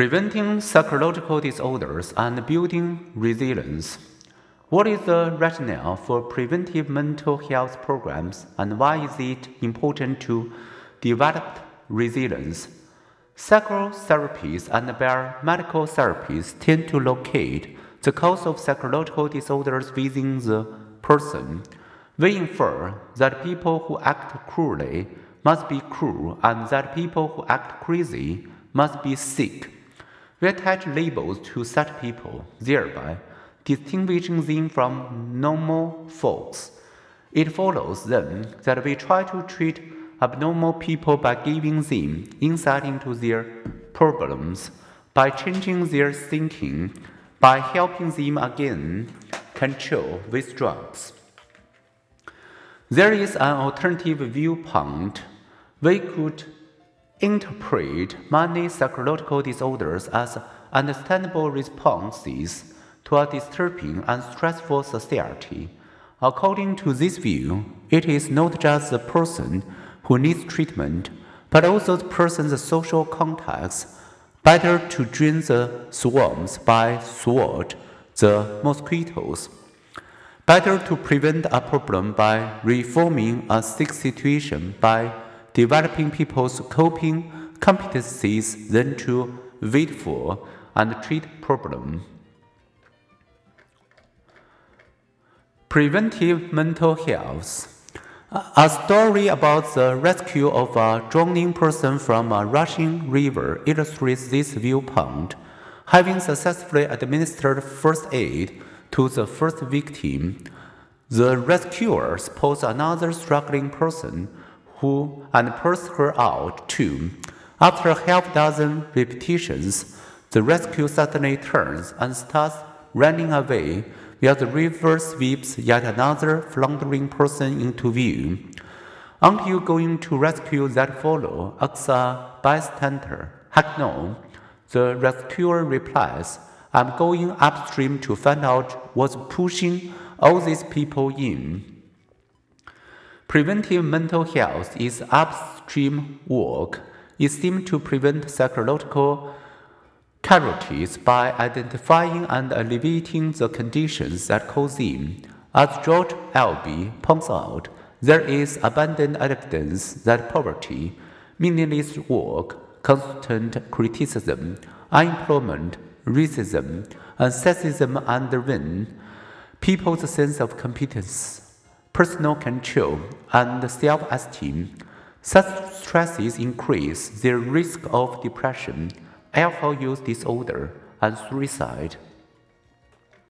Preventing psychological disorders and building resilience. What is the rationale for preventive mental health programs and why is it important to develop resilience? Psychotherapies and biomedical therapies tend to locate the cause of psychological disorders within the person. We infer that people who act cruelly must be cruel and that people who act crazy must be sick. We attach labels to such people, thereby distinguishing them from normal folks. It follows then that we try to treat abnormal people by giving them insight into their problems, by changing their thinking, by helping them again control with drugs. There is an alternative viewpoint. We could interpret many psychological disorders as understandable responses to a disturbing and stressful society. According to this view, it is not just the person who needs treatment, but also the person's social context. Better to drain the swarms by sword the mosquitoes. Better to prevent a problem by reforming a sick situation by developing people's coping competencies than to wait for and treat problem. Preventive mental health. A story about the rescue of a drowning person from a rushing river illustrates this viewpoint. Having successfully administered first aid to the first victim, the rescuers pose another struggling person who and pulls her out too. After half dozen repetitions, the rescue suddenly turns and starts running away while the river sweeps yet another floundering person into view. Aren't you going to rescue that fellow? asks a bystander. Heck no. The rescuer replies, I'm going upstream to find out what's pushing all these people in. Preventive mental health is upstream work. It seems to prevent psychological casualties by identifying and alleviating the conditions that cause them. As George Albee points out, there is abundant evidence that poverty, meaningless work, constant criticism, unemployment, racism, and sexism undermine people's sense of competence personal control, and self esteem. Such stresses increase their risk of depression, alcohol use disorder, and suicide.